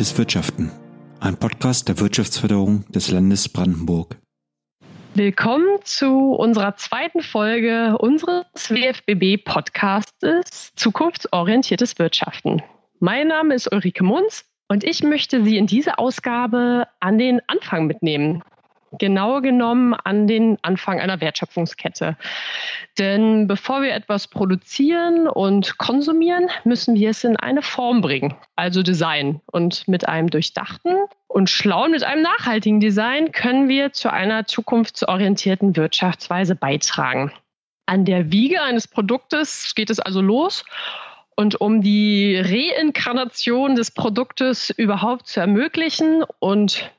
Zukunftsorientiertes Wirtschaften, ein Podcast der Wirtschaftsförderung des Landes Brandenburg. Willkommen zu unserer zweiten Folge unseres WFBB-Podcastes Zukunftsorientiertes Wirtschaften. Mein Name ist Ulrike Munz und ich möchte Sie in diese Ausgabe an den Anfang mitnehmen genauer genommen an den Anfang einer Wertschöpfungskette. Denn bevor wir etwas produzieren und konsumieren, müssen wir es in eine Form bringen, also Design. Und mit einem durchdachten und schlauen, mit einem nachhaltigen Design können wir zu einer zukunftsorientierten Wirtschaftsweise beitragen. An der Wiege eines Produktes geht es also los. Und um die Reinkarnation des Produktes überhaupt zu ermöglichen und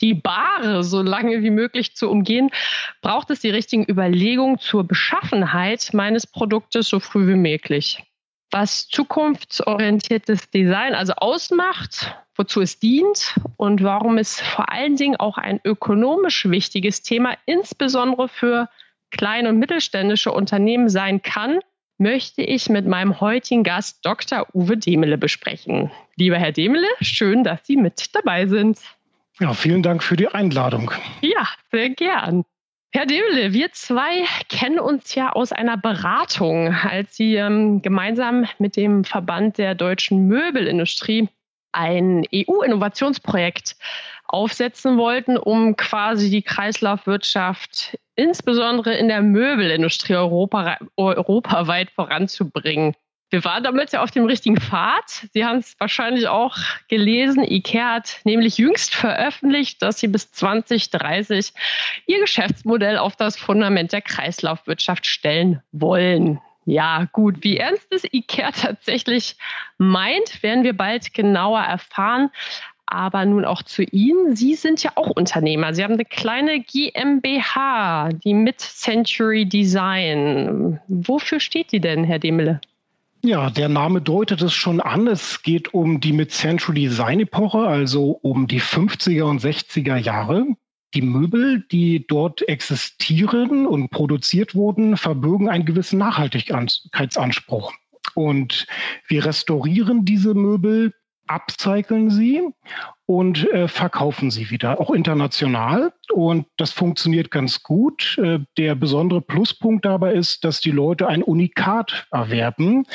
die Bahre so lange wie möglich zu umgehen, braucht es die richtigen Überlegungen zur Beschaffenheit meines Produktes so früh wie möglich. Was zukunftsorientiertes Design also ausmacht, wozu es dient und warum es vor allen Dingen auch ein ökonomisch wichtiges Thema, insbesondere für kleine und mittelständische Unternehmen sein kann, möchte ich mit meinem heutigen Gast Dr. Uwe Demele besprechen. Lieber Herr Demele, schön, dass Sie mit dabei sind. Ja, vielen Dank für die Einladung. Ja, sehr gern. Herr Debele, wir zwei kennen uns ja aus einer Beratung, als Sie ähm, gemeinsam mit dem Verband der deutschen Möbelindustrie ein EU-Innovationsprojekt aufsetzen wollten, um quasi die Kreislaufwirtschaft insbesondere in der Möbelindustrie Europa, europaweit voranzubringen. Wir waren damit ja auf dem richtigen Pfad. Sie haben es wahrscheinlich auch gelesen. IKEA hat nämlich jüngst veröffentlicht, dass sie bis 2030 ihr Geschäftsmodell auf das Fundament der Kreislaufwirtschaft stellen wollen. Ja, gut, wie ernst es IKEA tatsächlich meint, werden wir bald genauer erfahren. Aber nun auch zu Ihnen. Sie sind ja auch Unternehmer. Sie haben eine kleine GmbH, die Mid-Century Design. Wofür steht die denn, Herr Demele? Ja, der Name deutet es schon an. Es geht um die Mid-Century Design Epoche, also um die 50er und 60er Jahre. Die Möbel, die dort existieren und produziert wurden, verbürgen einen gewissen Nachhaltigkeitsanspruch. Und wir restaurieren diese Möbel upcyclen sie und äh, verkaufen sie wieder, auch international. Und das funktioniert ganz gut. Äh, der besondere Pluspunkt dabei ist, dass die Leute ein Unikat erwerben.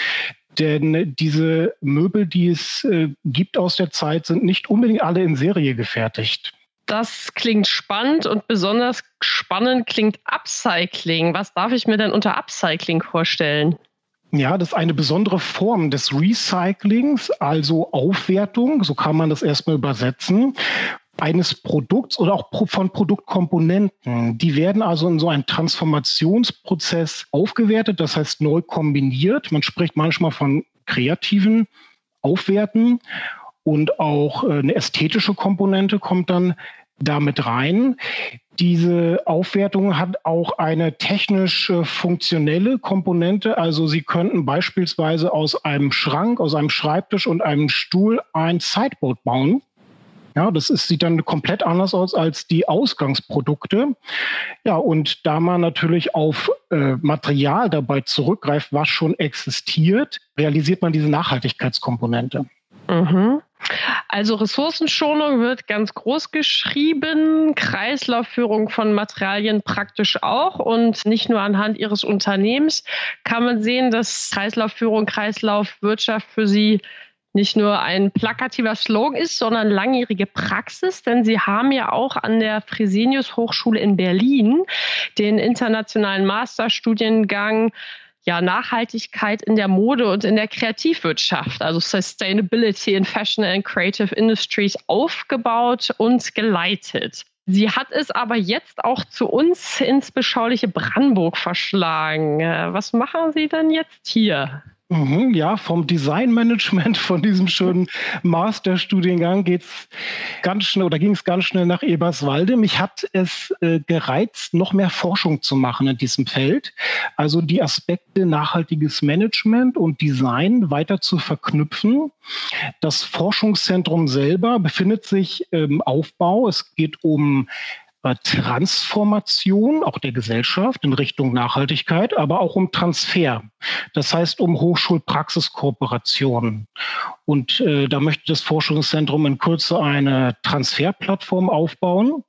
Denn diese Möbel, die es äh, gibt aus der Zeit, sind nicht unbedingt alle in Serie gefertigt. Das klingt spannend und besonders spannend klingt Upcycling. Was darf ich mir denn unter Upcycling vorstellen? Ja, das ist eine besondere Form des Recyclings, also Aufwertung, so kann man das erstmal übersetzen, eines Produkts oder auch von Produktkomponenten. Die werden also in so einem Transformationsprozess aufgewertet, das heißt neu kombiniert. Man spricht manchmal von kreativen Aufwerten und auch äh, eine ästhetische Komponente kommt dann damit rein. Diese Aufwertung hat auch eine technisch funktionelle Komponente. Also Sie könnten beispielsweise aus einem Schrank, aus einem Schreibtisch und einem Stuhl ein Sideboard bauen. Ja, das ist, sieht dann komplett anders aus als die Ausgangsprodukte. Ja, und da man natürlich auf äh, Material dabei zurückgreift, was schon existiert, realisiert man diese Nachhaltigkeitskomponente. Mhm. Also Ressourcenschonung wird ganz groß geschrieben, Kreislaufführung von Materialien praktisch auch. Und nicht nur anhand ihres Unternehmens kann man sehen, dass Kreislaufführung, Kreislaufwirtschaft für sie nicht nur ein plakativer Slogan ist, sondern langjährige Praxis, denn sie haben ja auch an der Fresenius Hochschule in Berlin den internationalen Masterstudiengang ja, Nachhaltigkeit in der Mode und in der Kreativwirtschaft, also Sustainability in Fashion and Creative Industries aufgebaut und geleitet. Sie hat es aber jetzt auch zu uns ins beschauliche Brandenburg verschlagen. Äh, was machen Sie denn jetzt hier? Mhm, ja, vom Designmanagement von diesem schönen Masterstudiengang geht's ganz schnell oder ging es ganz schnell nach Eberswalde. Mich hat es äh, gereizt, noch mehr Forschung zu machen in diesem Feld. Also die Aspekte nachhaltiges Management und Design weiter zu verknüpfen. Das Forschungszentrum selber befindet sich im Aufbau. Es geht um Transformation auch der Gesellschaft in Richtung Nachhaltigkeit, aber auch um Transfer. Das heißt um Hochschulpraxiskooperationen. Und äh, da möchte das Forschungszentrum in Kürze eine Transferplattform aufbauen.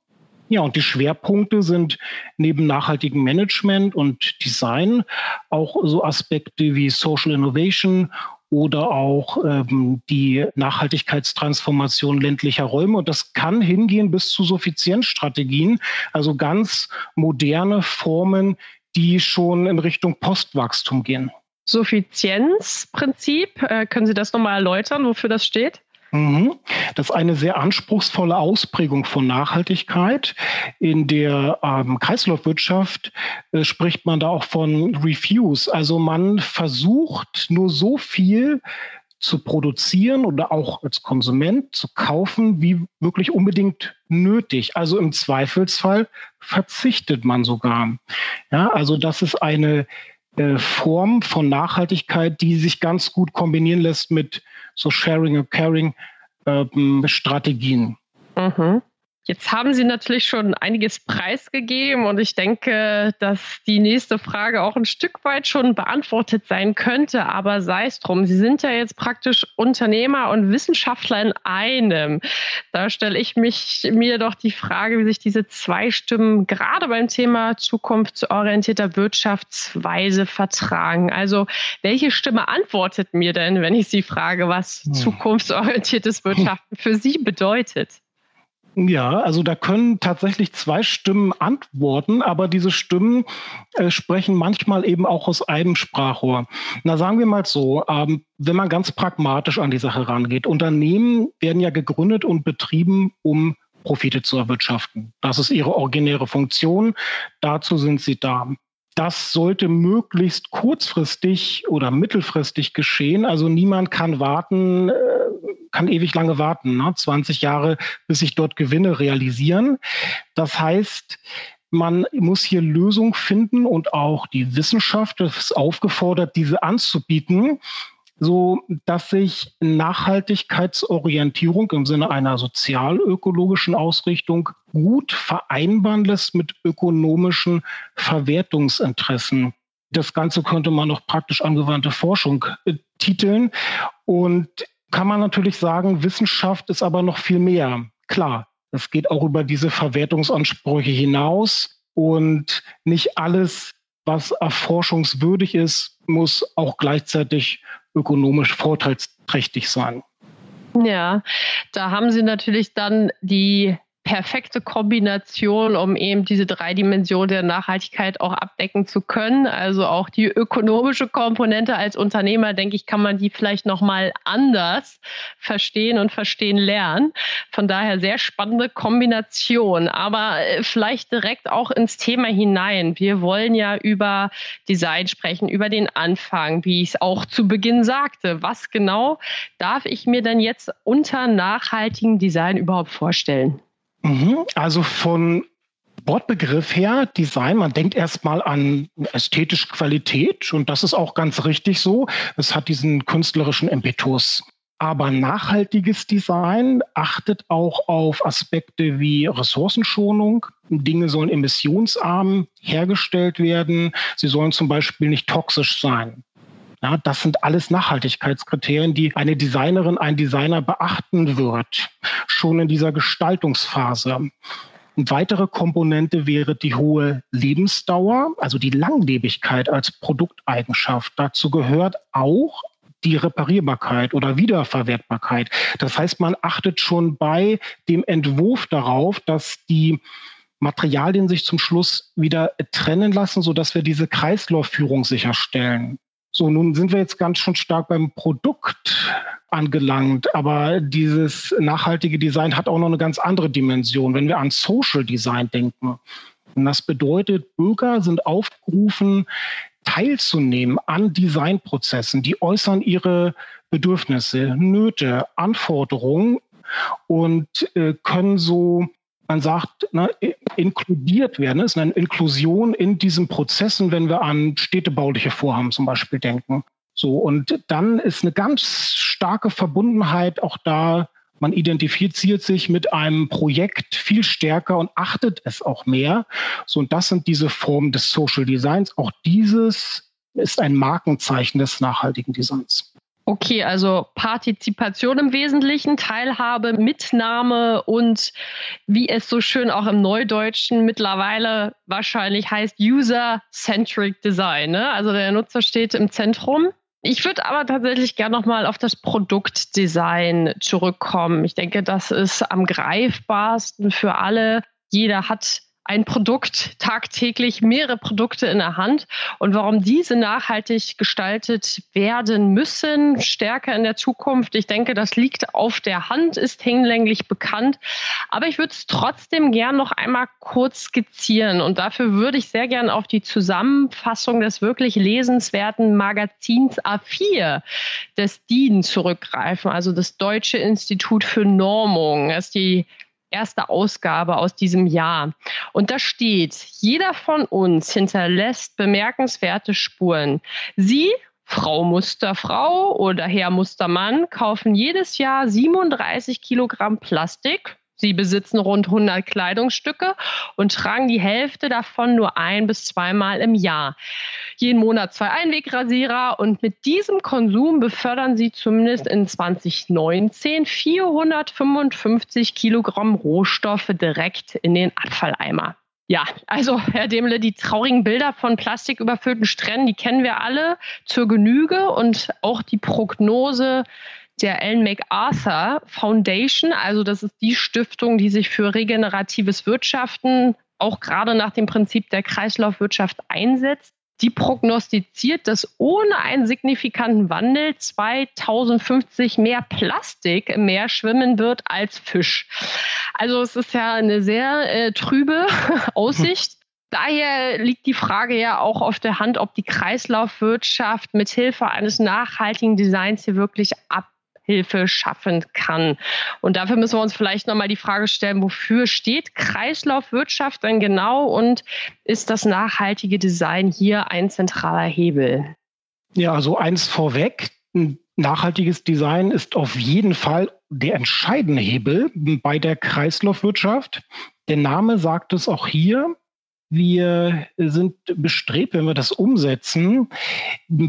Ja, und die Schwerpunkte sind neben nachhaltigem Management und Design auch so Aspekte wie Social Innovation oder auch ähm, die Nachhaltigkeitstransformation ländlicher Räume. Und das kann hingehen bis zu Suffizienzstrategien, also ganz moderne Formen, die schon in Richtung Postwachstum gehen. Suffizienzprinzip, äh, können Sie das nochmal erläutern, wofür das steht? Mhm. Das ist eine sehr anspruchsvolle Ausprägung von Nachhaltigkeit. In der ähm, Kreislaufwirtschaft äh, spricht man da auch von Refuse. Also man versucht nur so viel zu produzieren oder auch als Konsument zu kaufen, wie wirklich unbedingt nötig. Also im Zweifelsfall verzichtet man sogar. Ja, also das ist eine Form von Nachhaltigkeit, die sich ganz gut kombinieren lässt mit so Sharing and Caring ähm, Strategien. Mhm. Jetzt haben Sie natürlich schon einiges preisgegeben und ich denke, dass die nächste Frage auch ein Stück weit schon beantwortet sein könnte, aber sei es drum. Sie sind ja jetzt praktisch Unternehmer und Wissenschaftler in einem. Da stelle ich mich, mir doch die Frage, wie sich diese zwei Stimmen gerade beim Thema zukunftsorientierter Wirtschaftsweise vertragen. Also welche Stimme antwortet mir denn, wenn ich Sie frage, was hm. zukunftsorientiertes Wirtschaften für Sie bedeutet? Ja, also da können tatsächlich zwei Stimmen antworten, aber diese Stimmen äh, sprechen manchmal eben auch aus einem Sprachrohr. Na, sagen wir mal so, ähm, wenn man ganz pragmatisch an die Sache rangeht, Unternehmen werden ja gegründet und betrieben, um Profite zu erwirtschaften. Das ist ihre originäre Funktion. Dazu sind sie da. Das sollte möglichst kurzfristig oder mittelfristig geschehen. Also niemand kann warten, äh, kann ewig lange warten, ne? 20 Jahre, bis sich dort Gewinne realisieren. Das heißt, man muss hier Lösungen finden und auch die Wissenschaft ist aufgefordert, diese anzubieten, so dass sich Nachhaltigkeitsorientierung im Sinne einer sozialökologischen Ausrichtung gut vereinbaren lässt mit ökonomischen Verwertungsinteressen. Das Ganze könnte man noch praktisch angewandte Forschung äh, titeln. Und kann man natürlich sagen, Wissenschaft ist aber noch viel mehr. Klar, es geht auch über diese Verwertungsansprüche hinaus und nicht alles, was erforschungswürdig ist, muss auch gleichzeitig ökonomisch vorteilsträchtig sein. Ja, da haben Sie natürlich dann die perfekte Kombination, um eben diese drei Dimensionen der Nachhaltigkeit auch abdecken zu können. Also auch die ökonomische Komponente als Unternehmer, denke ich, kann man die vielleicht nochmal anders verstehen und verstehen lernen. Von daher sehr spannende Kombination. Aber äh, vielleicht direkt auch ins Thema hinein. Wir wollen ja über Design sprechen, über den Anfang, wie ich es auch zu Beginn sagte. Was genau darf ich mir denn jetzt unter nachhaltigem Design überhaupt vorstellen? Mhm. Also von Wortbegriff her, Design, man denkt erstmal an ästhetische Qualität und das ist auch ganz richtig so. Es hat diesen künstlerischen Impetus. Aber nachhaltiges Design achtet auch auf Aspekte wie Ressourcenschonung. Dinge sollen emissionsarm hergestellt werden. Sie sollen zum Beispiel nicht toxisch sein. Ja, das sind alles Nachhaltigkeitskriterien, die eine Designerin, ein Designer beachten wird, schon in dieser Gestaltungsphase. Eine weitere Komponente wäre die hohe Lebensdauer, also die Langlebigkeit als Produkteigenschaft. Dazu gehört auch die Reparierbarkeit oder Wiederverwertbarkeit. Das heißt, man achtet schon bei dem Entwurf darauf, dass die Materialien sich zum Schluss wieder trennen lassen, sodass wir diese Kreislaufführung sicherstellen. So, nun sind wir jetzt ganz schon stark beim Produkt angelangt, aber dieses nachhaltige Design hat auch noch eine ganz andere Dimension, wenn wir an Social Design denken. Und das bedeutet, Bürger sind aufgerufen, teilzunehmen an Designprozessen. Die äußern ihre Bedürfnisse, Nöte, Anforderungen und äh, können so man sagt, ne, inkludiert werden. Ist eine Inklusion in diesen Prozessen, wenn wir an städtebauliche Vorhaben zum Beispiel denken. So, und dann ist eine ganz starke Verbundenheit auch da Man identifiziert sich mit einem Projekt viel stärker und achtet es auch mehr. So, und das sind diese Formen des Social Designs. Auch dieses ist ein Markenzeichen des nachhaltigen Designs. Okay, also Partizipation im Wesentlichen, Teilhabe, Mitnahme und wie es so schön auch im Neudeutschen mittlerweile wahrscheinlich heißt, User-Centric Design. Ne? Also der Nutzer steht im Zentrum. Ich würde aber tatsächlich gerne nochmal auf das Produktdesign zurückkommen. Ich denke, das ist am greifbarsten für alle. Jeder hat ein Produkt tagtäglich, mehrere Produkte in der Hand und warum diese nachhaltig gestaltet werden müssen, stärker in der Zukunft. Ich denke, das liegt auf der Hand, ist hinlänglich bekannt. Aber ich würde es trotzdem gern noch einmal kurz skizzieren und dafür würde ich sehr gern auf die Zusammenfassung des wirklich lesenswerten Magazins A4 des DIN zurückgreifen, also das Deutsche Institut für Normung. Das ist die erste Ausgabe aus diesem Jahr. Und da steht, jeder von uns hinterlässt bemerkenswerte Spuren. Sie Frau Musterfrau oder Herr Mustermann kaufen jedes Jahr 37 Kilogramm Plastik Sie besitzen rund 100 Kleidungsstücke und tragen die Hälfte davon nur ein bis zweimal im Jahr. Jeden Monat zwei Einwegrasierer und mit diesem Konsum befördern Sie zumindest in 2019 455 Kilogramm Rohstoffe direkt in den Abfalleimer. Ja, also Herr Demle, die traurigen Bilder von plastiküberfüllten Stränden, die kennen wir alle zur Genüge und auch die Prognose der Ellen MacArthur Foundation. Also das ist die Stiftung, die sich für regeneratives Wirtschaften auch gerade nach dem Prinzip der Kreislaufwirtschaft einsetzt. Die prognostiziert, dass ohne einen signifikanten Wandel 2050 mehr Plastik im Meer schwimmen wird als Fisch. Also es ist ja eine sehr äh, trübe Aussicht. Daher liegt die Frage ja auch auf der Hand, ob die Kreislaufwirtschaft mithilfe eines nachhaltigen Designs hier wirklich ab Hilfe schaffen kann. Und dafür müssen wir uns vielleicht nochmal die Frage stellen, wofür steht Kreislaufwirtschaft denn genau und ist das nachhaltige Design hier ein zentraler Hebel? Ja, also eins vorweg. Nachhaltiges Design ist auf jeden Fall der entscheidende Hebel bei der Kreislaufwirtschaft. Der Name sagt es auch hier. Wir sind bestrebt, wenn wir das umsetzen,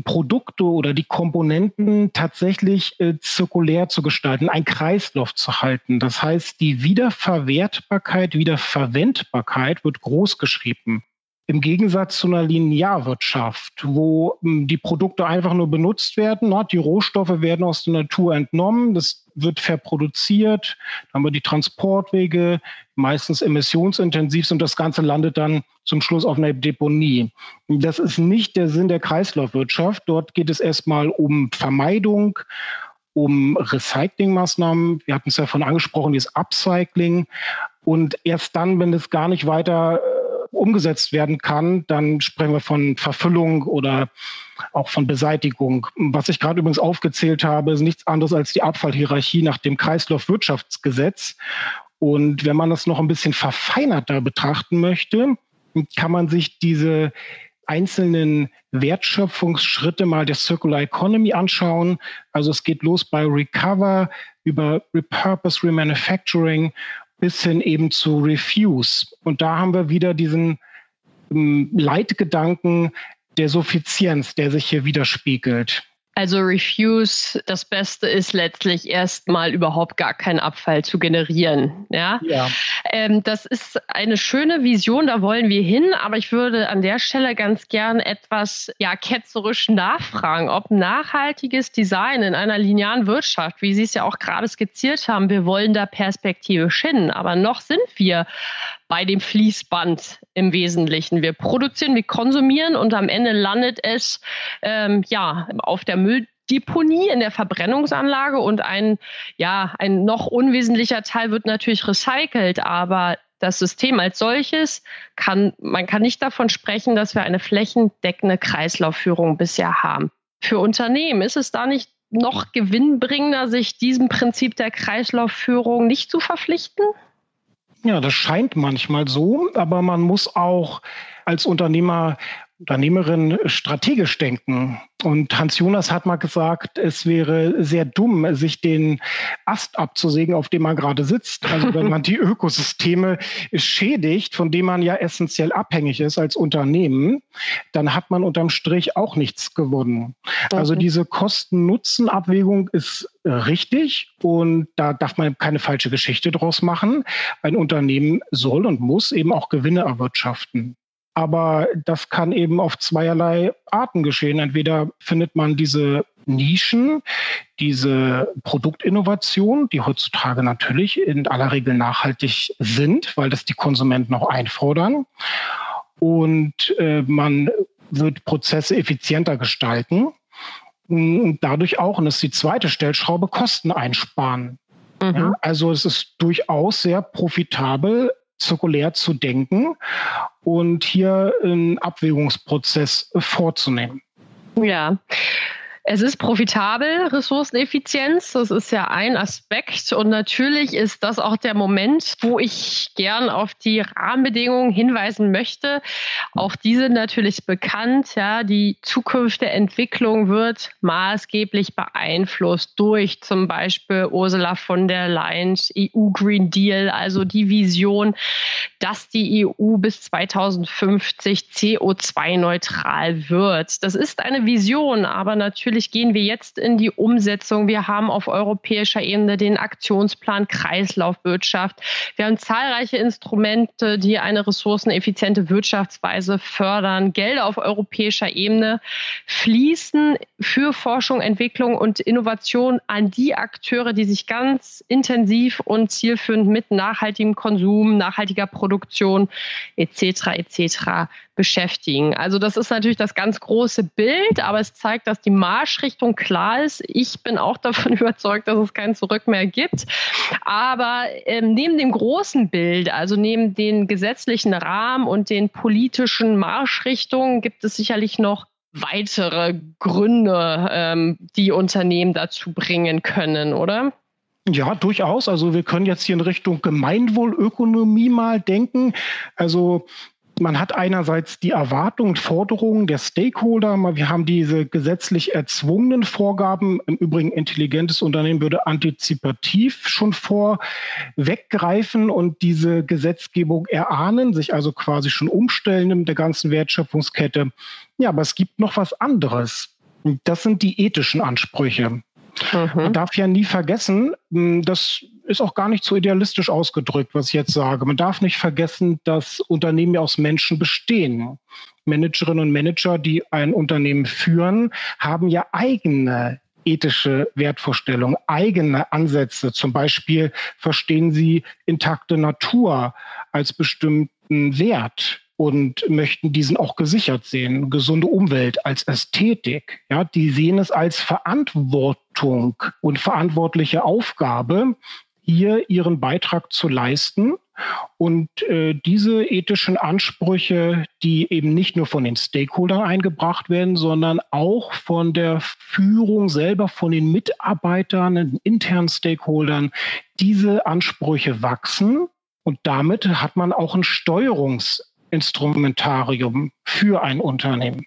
Produkte oder die Komponenten tatsächlich äh, zirkulär zu gestalten, einen Kreislauf zu halten. Das heißt, die Wiederverwertbarkeit, Wiederverwendbarkeit wird groß geschrieben. Im Gegensatz zu einer Linearwirtschaft, wo hm, die Produkte einfach nur benutzt werden, die Rohstoffe werden aus der Natur entnommen, das wird verproduziert, dann haben wir die Transportwege, meistens emissionsintensiv und das Ganze landet dann zum Schluss auf einer Deponie. Das ist nicht der Sinn der Kreislaufwirtschaft. Dort geht es erstmal um Vermeidung, um Recyclingmaßnahmen. Wir hatten es ja von angesprochen, dieses Upcycling. Und erst dann, wenn es gar nicht weiter äh, umgesetzt werden kann, dann sprechen wir von Verfüllung oder auch von Beseitigung. Was ich gerade übrigens aufgezählt habe, ist nichts anderes als die Abfallhierarchie nach dem Kreislaufwirtschaftsgesetz. Und wenn man das noch ein bisschen verfeinerter betrachten möchte, kann man sich diese einzelnen Wertschöpfungsschritte mal der Circular Economy anschauen. Also es geht los bei Recover über Repurpose, Remanufacturing bis hin eben zu Refuse. Und da haben wir wieder diesen ähm, Leitgedanken der Suffizienz, der sich hier widerspiegelt. Also Refuse, das Beste ist letztlich erstmal überhaupt gar keinen Abfall zu generieren. Ja, ja. Ähm, das ist eine schöne Vision, da wollen wir hin, aber ich würde an der Stelle ganz gern etwas ja, ketzerisch nachfragen, ob nachhaltiges Design in einer linearen Wirtschaft, wie Sie es ja auch gerade skizziert haben, wir wollen da perspektivisch hin, aber noch sind wir bei dem Fließband im Wesentlichen. Wir produzieren, wir konsumieren und am Ende landet es ähm, ja auf der Mülldeponie in der Verbrennungsanlage und ein ja ein noch unwesentlicher Teil wird natürlich recycelt, aber das System als solches kann man kann nicht davon sprechen, dass wir eine flächendeckende Kreislaufführung bisher haben. Für Unternehmen ist es da nicht noch gewinnbringender, sich diesem Prinzip der Kreislaufführung nicht zu verpflichten? Ja, das scheint manchmal so, aber man muss auch als Unternehmer Unternehmerinnen strategisch denken. Und Hans Jonas hat mal gesagt, es wäre sehr dumm, sich den Ast abzusägen, auf dem man gerade sitzt. Also wenn man die Ökosysteme schädigt, von denen man ja essentiell abhängig ist als Unternehmen, dann hat man unterm Strich auch nichts gewonnen. Also diese Kosten-Nutzen-Abwägung ist richtig und da darf man keine falsche Geschichte draus machen. Ein Unternehmen soll und muss eben auch Gewinne erwirtschaften. Aber das kann eben auf zweierlei Arten geschehen. Entweder findet man diese Nischen, diese Produktinnovation, die heutzutage natürlich in aller Regel nachhaltig sind, weil das die Konsumenten auch einfordern. Und äh, man wird Prozesse effizienter gestalten und dadurch auch, und das ist die zweite Stellschraube, Kosten einsparen. Mhm. Ja, also es ist durchaus sehr profitabel, zirkulär zu denken und hier einen Abwägungsprozess vorzunehmen. Ja, es ist profitabel, Ressourceneffizienz. Das ist ja ein Aspekt. Und natürlich ist das auch der Moment, wo ich gern auf die Rahmenbedingungen hinweisen möchte. Auch diese natürlich bekannt. Ja, die Zukunft der Entwicklung wird maßgeblich beeinflusst durch zum Beispiel Ursula von der Leyen's EU Green Deal, also die Vision, dass die EU bis 2050 CO2-neutral wird. Das ist eine Vision, aber natürlich natürlich gehen wir jetzt in die Umsetzung. Wir haben auf europäischer Ebene den Aktionsplan Kreislaufwirtschaft. Wir haben zahlreiche Instrumente, die eine ressourceneffiziente Wirtschaftsweise fördern. Gelder auf europäischer Ebene fließen für Forschung, Entwicklung und Innovation an die Akteure, die sich ganz intensiv und zielführend mit nachhaltigem Konsum, nachhaltiger Produktion etc. etc beschäftigen. Also das ist natürlich das ganz große Bild, aber es zeigt, dass die Marschrichtung klar ist. Ich bin auch davon überzeugt, dass es kein Zurück mehr gibt. Aber ähm, neben dem großen Bild, also neben den gesetzlichen Rahmen und den politischen Marschrichtungen, gibt es sicherlich noch weitere Gründe, ähm, die Unternehmen dazu bringen können, oder? Ja, durchaus. Also wir können jetzt hier in Richtung Gemeinwohlökonomie mal denken. Also man hat einerseits die Erwartungen und Forderungen der Stakeholder. Wir haben diese gesetzlich erzwungenen Vorgaben. Im Übrigen, intelligentes Unternehmen würde antizipativ schon vorweggreifen und diese Gesetzgebung erahnen, sich also quasi schon umstellen in der ganzen Wertschöpfungskette. Ja, aber es gibt noch was anderes. Das sind die ethischen Ansprüche. Mhm. Man darf ja nie vergessen, hm, das ist auch gar nicht so idealistisch ausgedrückt, was ich jetzt sage. Man darf nicht vergessen, dass Unternehmen ja aus Menschen bestehen. Managerinnen und Manager, die ein Unternehmen führen, haben ja eigene ethische Wertvorstellungen, eigene Ansätze. Zum Beispiel verstehen sie intakte Natur als bestimmten Wert und möchten diesen auch gesichert sehen. Gesunde Umwelt als Ästhetik. Ja, die sehen es als Verantwortung und verantwortliche Aufgabe, hier ihren Beitrag zu leisten. Und äh, diese ethischen Ansprüche, die eben nicht nur von den Stakeholdern eingebracht werden, sondern auch von der Führung selber, von den Mitarbeitern, den internen Stakeholdern, diese Ansprüche wachsen. Und damit hat man auch ein Steuerungs Instrumentarium für ein Unternehmen.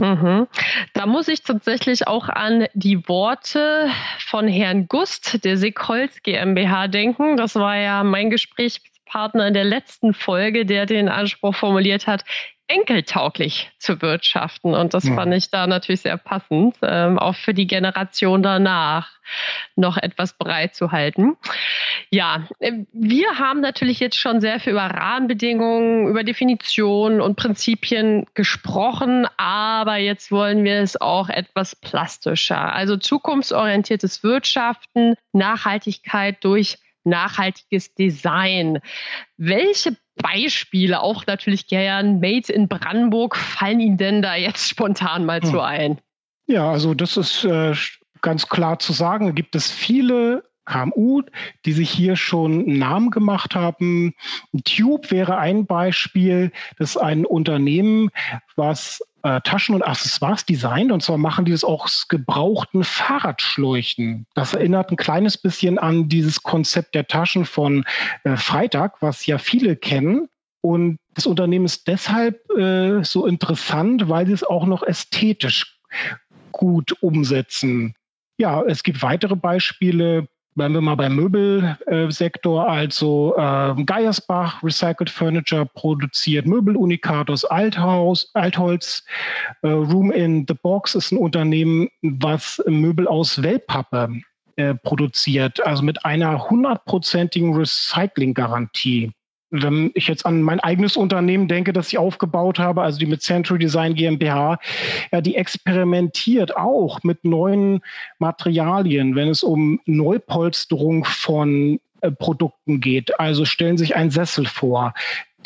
Mhm. Da muss ich tatsächlich auch an die Worte von Herrn Gust der Sekolz GmbH denken. Das war ja mein Gesprächspartner in der letzten Folge, der den Anspruch formuliert hat, enkeltauglich zu wirtschaften. Und das ja. fand ich da natürlich sehr passend, ähm, auch für die Generation danach noch etwas bereitzuhalten. Ja, äh, wir haben natürlich jetzt schon sehr viel über Rahmenbedingungen, über Definitionen und Prinzipien gesprochen, aber jetzt wollen wir es auch etwas plastischer. Also zukunftsorientiertes Wirtschaften, Nachhaltigkeit durch nachhaltiges Design. Welche Beispiele, auch natürlich gern Made in Brandenburg, fallen Ihnen denn da jetzt spontan mal hm. zu ein? Ja, also das ist äh, ganz klar zu sagen. Gibt es viele KMU, die sich hier schon einen Namen gemacht haben. Tube wäre ein Beispiel. Das ist ein Unternehmen, was äh, Taschen und Accessoires designt. Und zwar machen die das auch aus gebrauchten Fahrradschläuchen. Das erinnert ein kleines bisschen an dieses Konzept der Taschen von äh, Freitag, was ja viele kennen. Und das Unternehmen ist deshalb äh, so interessant, weil sie es auch noch ästhetisch gut umsetzen. Ja, es gibt weitere Beispiele. Bleiben wir mal beim Möbelsektor, also äh, Geiersbach Recycled Furniture produziert Möbelunikat aus Althaus, Altholz. Äh, Room in the Box ist ein Unternehmen, was Möbel aus Wellpappe äh, produziert, also mit einer hundertprozentigen Recycling-Garantie wenn ich jetzt an mein eigenes Unternehmen denke, das ich aufgebaut habe, also die mit Century Design GmbH, ja, die experimentiert auch mit neuen Materialien, wenn es um Neupolsterung von äh, Produkten geht. Also stellen sich einen Sessel vor,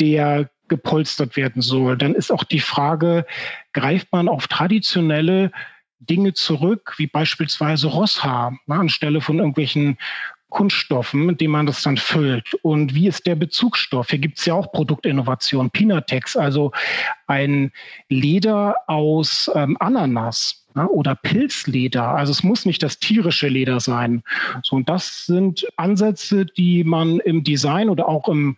der gepolstert werden soll. Dann ist auch die Frage, greift man auf traditionelle Dinge zurück, wie beispielsweise Rosshaar, ne, anstelle von irgendwelchen Kunststoffen, mit denen man das dann füllt. Und wie ist der Bezugsstoff? Hier gibt es ja auch Produktinnovation, Pinatex, also ein Leder aus ähm, Ananas ja, oder Pilzleder. Also es muss nicht das tierische Leder sein. So, und das sind Ansätze, die man im Design oder auch im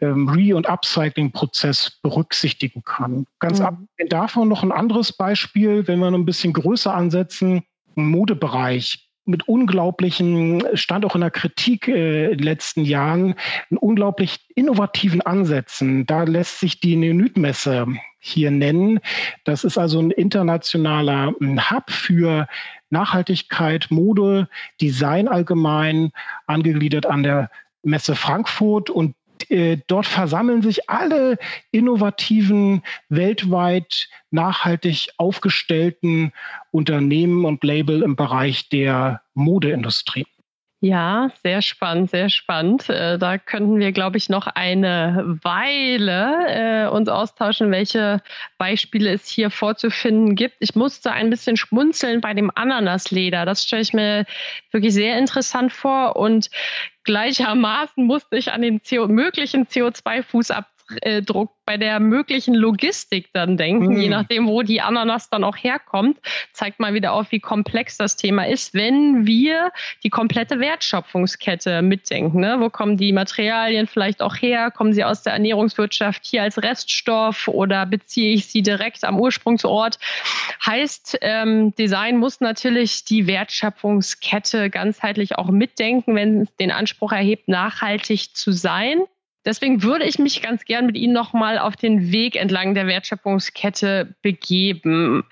ähm, Re- und Upcycling-Prozess berücksichtigen kann. Ganz mhm. abgesehen davon noch ein anderes Beispiel, wenn wir noch ein bisschen größer ansetzen, im Modebereich mit unglaublichen, stand auch in der Kritik äh, in den letzten Jahren, unglaublich innovativen Ansätzen. Da lässt sich die Neonit-Messe hier nennen. Das ist also ein internationaler Hub für Nachhaltigkeit, Mode, Design allgemein, angegliedert an der Messe Frankfurt. Und äh, dort versammeln sich alle innovativen, weltweit nachhaltig aufgestellten Unternehmen und Label im Bereich der Modeindustrie. Ja, sehr spannend, sehr spannend. Äh, da könnten wir, glaube ich, noch eine Weile äh, uns austauschen, welche Beispiele es hier vorzufinden gibt. Ich musste ein bisschen schmunzeln bei dem Ananasleder. Das stelle ich mir wirklich sehr interessant vor und gleichermaßen musste ich an den CO möglichen CO2-Fußabdruck Druck bei der möglichen Logistik dann denken, mhm. je nachdem, wo die Ananas dann auch herkommt, zeigt mal wieder auf, wie komplex das Thema ist, wenn wir die komplette Wertschöpfungskette mitdenken. Ne? Wo kommen die Materialien vielleicht auch her? Kommen sie aus der Ernährungswirtschaft hier als Reststoff oder beziehe ich sie direkt am Ursprungsort? Heißt, ähm, Design muss natürlich die Wertschöpfungskette ganzheitlich auch mitdenken, wenn es den Anspruch erhebt, nachhaltig zu sein. Deswegen würde ich mich ganz gern mit Ihnen nochmal auf den Weg entlang der Wertschöpfungskette begeben.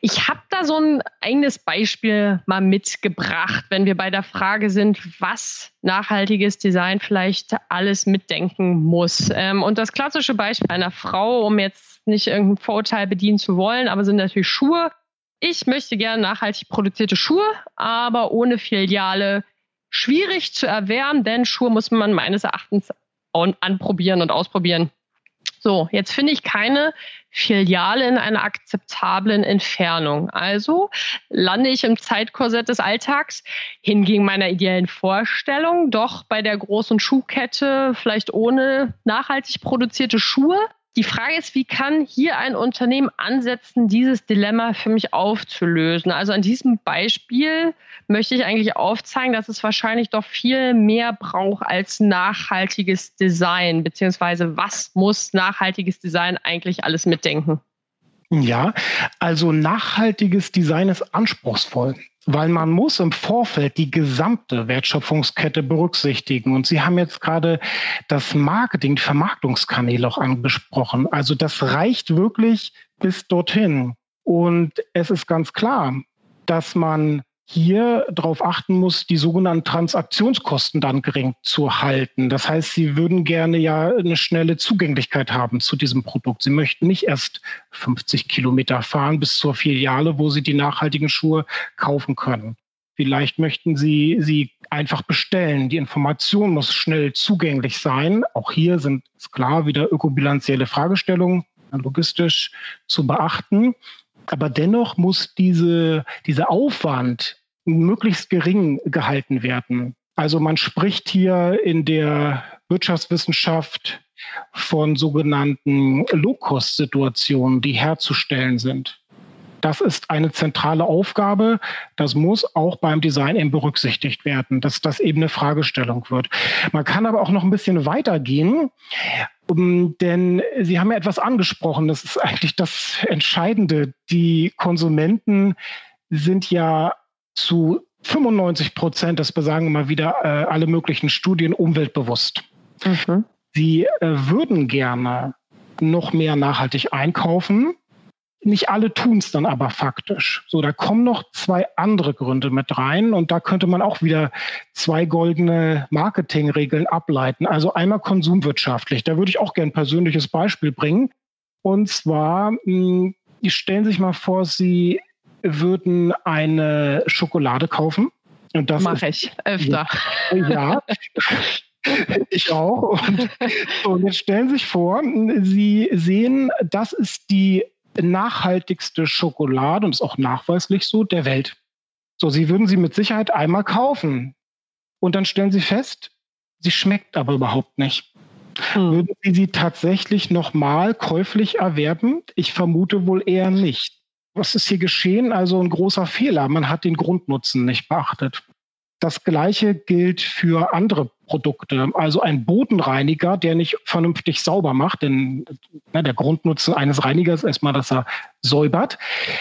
Ich habe da so ein eigenes Beispiel mal mitgebracht, wenn wir bei der Frage sind, was nachhaltiges Design vielleicht alles mitdenken muss. Ähm, und das klassische Beispiel einer Frau, um jetzt nicht irgendein Vorurteil bedienen zu wollen, aber sind natürlich Schuhe. Ich möchte gerne nachhaltig produzierte Schuhe, aber ohne Filiale schwierig zu erwärmen, denn Schuhe muss man meines Erachtens anprobieren und ausprobieren. So, jetzt finde ich keine Filiale in einer akzeptablen Entfernung. Also lande ich im Zeitkorsett des Alltags hingegen meiner ideellen Vorstellung, doch bei der großen Schuhkette vielleicht ohne nachhaltig produzierte Schuhe die Frage ist, wie kann hier ein Unternehmen ansetzen, dieses Dilemma für mich aufzulösen? Also an diesem Beispiel möchte ich eigentlich aufzeigen, dass es wahrscheinlich doch viel mehr braucht als nachhaltiges Design, beziehungsweise was muss nachhaltiges Design eigentlich alles mitdenken? Ja, also nachhaltiges Design ist anspruchsvoll weil man muss im Vorfeld die gesamte Wertschöpfungskette berücksichtigen. Und Sie haben jetzt gerade das Marketing, die Vermarktungskanäle auch angesprochen. Also das reicht wirklich bis dorthin. Und es ist ganz klar, dass man hier darauf achten muss, die sogenannten Transaktionskosten dann gering zu halten. Das heißt, Sie würden gerne ja eine schnelle Zugänglichkeit haben zu diesem Produkt. Sie möchten nicht erst 50 Kilometer fahren bis zur Filiale, wo Sie die nachhaltigen Schuhe kaufen können. Vielleicht möchten Sie sie einfach bestellen. Die Information muss schnell zugänglich sein. Auch hier sind es klar wieder ökobilanzielle Fragestellungen logistisch zu beachten. Aber dennoch muss diese, dieser Aufwand möglichst gering gehalten werden. Also man spricht hier in der Wirtschaftswissenschaft von sogenannten Low-Cost-Situationen, die herzustellen sind. Das ist eine zentrale Aufgabe. Das muss auch beim Design eben berücksichtigt werden, dass das eben eine Fragestellung wird. Man kann aber auch noch ein bisschen weitergehen denn Sie haben ja etwas angesprochen, das ist eigentlich das Entscheidende. Die Konsumenten sind ja zu 95 Prozent, das besagen immer wieder äh, alle möglichen Studien, umweltbewusst. Mhm. Sie äh, würden gerne noch mehr nachhaltig einkaufen. Nicht alle tun es dann aber faktisch. So, da kommen noch zwei andere Gründe mit rein und da könnte man auch wieder zwei goldene Marketingregeln ableiten. Also einmal konsumwirtschaftlich. Da würde ich auch gerne ein persönliches Beispiel bringen. Und zwar, mh, hm, stellen Sie sich mal vor, Sie würden eine Schokolade kaufen. Und das mache ich öfter. Ja, ich auch. Und, und jetzt stellen Sie sich vor, Sie sehen, das ist die nachhaltigste Schokolade und ist auch nachweislich so der Welt. So, Sie würden sie mit Sicherheit einmal kaufen. Und dann stellen Sie fest, sie schmeckt aber überhaupt nicht. Hm. Würden Sie sie tatsächlich nochmal käuflich erwerben? Ich vermute wohl eher nicht. Was ist hier geschehen? Also ein großer Fehler. Man hat den Grundnutzen nicht beachtet. Das Gleiche gilt für andere Produkte. Also ein Bodenreiniger, der nicht vernünftig sauber macht, denn ne, der Grundnutzen eines Reinigers ist erstmal, dass er säubert.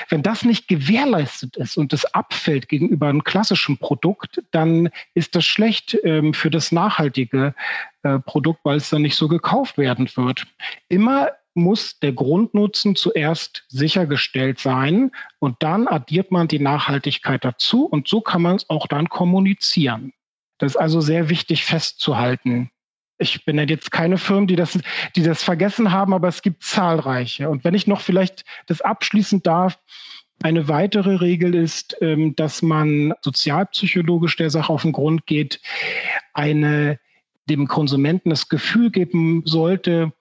Wenn das nicht gewährleistet ist und es abfällt gegenüber einem klassischen Produkt, dann ist das schlecht ähm, für das nachhaltige äh, Produkt, weil es dann nicht so gekauft werden wird. Immer muss der Grundnutzen zuerst sichergestellt sein und dann addiert man die Nachhaltigkeit dazu und so kann man es auch dann kommunizieren. Das ist also sehr wichtig festzuhalten. Ich bin ja jetzt keine Firmen, die das, die das vergessen haben, aber es gibt zahlreiche. Und wenn ich noch vielleicht das abschließend darf, eine weitere Regel ist, ähm, dass man sozialpsychologisch der Sache auf den Grund geht, eine dem Konsumenten das Gefühl geben sollte,